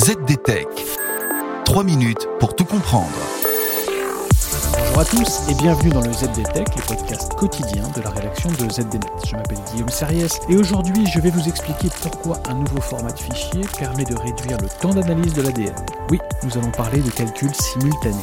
ZDTech. 3 minutes pour tout comprendre. Bonjour à tous et bienvenue dans le ZDTech, le podcast quotidien de la rédaction de ZDNet. Je m'appelle Guillaume Sariès et aujourd'hui je vais vous expliquer pourquoi un nouveau format de fichier permet de réduire le temps d'analyse de l'ADN. Oui, nous allons parler de calculs simultanés.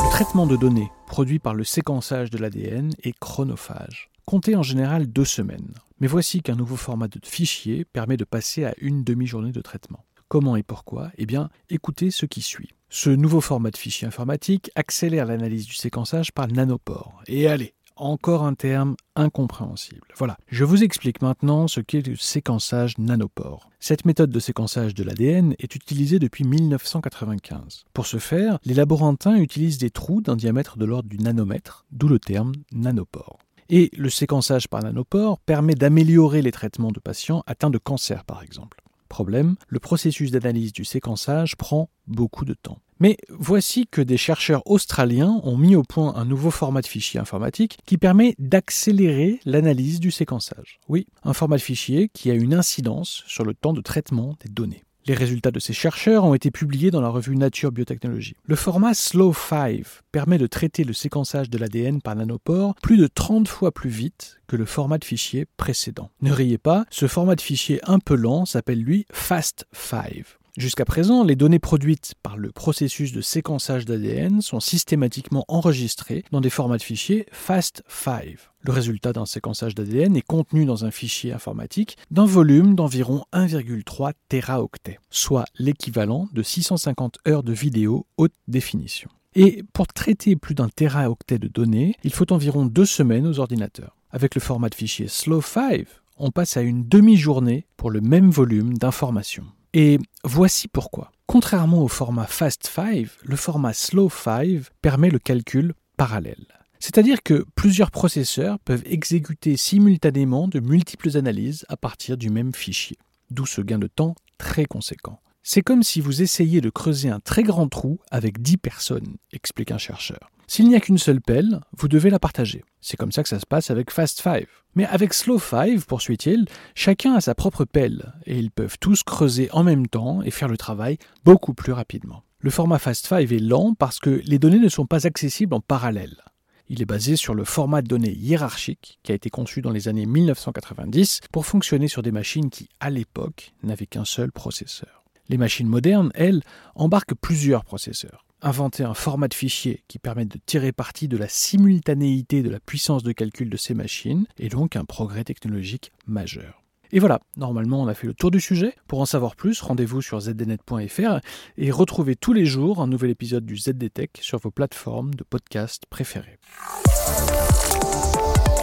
Le traitement de données produit par le séquençage de l'ADN est chronophage. Comptez en général deux semaines. Mais voici qu'un nouveau format de fichier permet de passer à une demi-journée de traitement. Comment et pourquoi? Eh bien, écoutez ce qui suit. Ce nouveau format de fichier informatique accélère l'analyse du séquençage par nanopore. Et allez, encore un terme incompréhensible. Voilà, je vous explique maintenant ce qu'est le séquençage nanopore. Cette méthode de séquençage de l'ADN est utilisée depuis 1995. Pour ce faire, les laborantins utilisent des trous d'un diamètre de l'ordre du nanomètre, d'où le terme nanopore. Et le séquençage par nanopore permet d'améliorer les traitements de patients atteints de cancer, par exemple. Problème, le processus d'analyse du séquençage prend beaucoup de temps. Mais voici que des chercheurs australiens ont mis au point un nouveau format de fichier informatique qui permet d'accélérer l'analyse du séquençage. Oui, un format de fichier qui a une incidence sur le temps de traitement des données. Les résultats de ces chercheurs ont été publiés dans la revue Nature Biotechnology. Le format Slow 5 permet de traiter le séquençage de l'ADN par nanopore plus de 30 fois plus vite que le format de fichier précédent. Ne riez pas, ce format de fichier un peu lent s'appelle lui Fast 5. Jusqu'à présent, les données produites par le processus de séquençage d'ADN sont systématiquement enregistrées dans des formats de fichiers FAST5. Le résultat d'un séquençage d'ADN est contenu dans un fichier informatique d'un volume d'environ 1,3 téraoctets, soit l'équivalent de 650 heures de vidéo haute définition. Et pour traiter plus d'un téraoctet de données, il faut environ deux semaines aux ordinateurs. Avec le format de fichier Slow5, on passe à une demi-journée pour le même volume d'informations. Et voici pourquoi. Contrairement au format Fast 5, le format Slow 5 permet le calcul parallèle. C'est-à-dire que plusieurs processeurs peuvent exécuter simultanément de multiples analyses à partir du même fichier, d'où ce gain de temps très conséquent. C'est comme si vous essayiez de creuser un très grand trou avec 10 personnes, explique un chercheur. S'il n'y a qu'une seule pelle, vous devez la partager. C'est comme ça que ça se passe avec Fast 5. Mais avec Slow 5, poursuit-il, chacun a sa propre pelle, et ils peuvent tous creuser en même temps et faire le travail beaucoup plus rapidement. Le format Fast 5 est lent parce que les données ne sont pas accessibles en parallèle. Il est basé sur le format de données hiérarchique qui a été conçu dans les années 1990 pour fonctionner sur des machines qui, à l'époque, n'avaient qu'un seul processeur. Les machines modernes, elles, embarquent plusieurs processeurs inventer un format de fichier qui permet de tirer parti de la simultanéité de la puissance de calcul de ces machines, est donc un progrès technologique majeur. Et voilà, normalement on a fait le tour du sujet. Pour en savoir plus, rendez-vous sur zdnet.fr et retrouvez tous les jours un nouvel épisode du ZDTech sur vos plateformes de podcast préférées.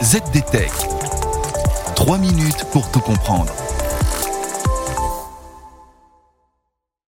ZDTech. 3 minutes pour tout comprendre.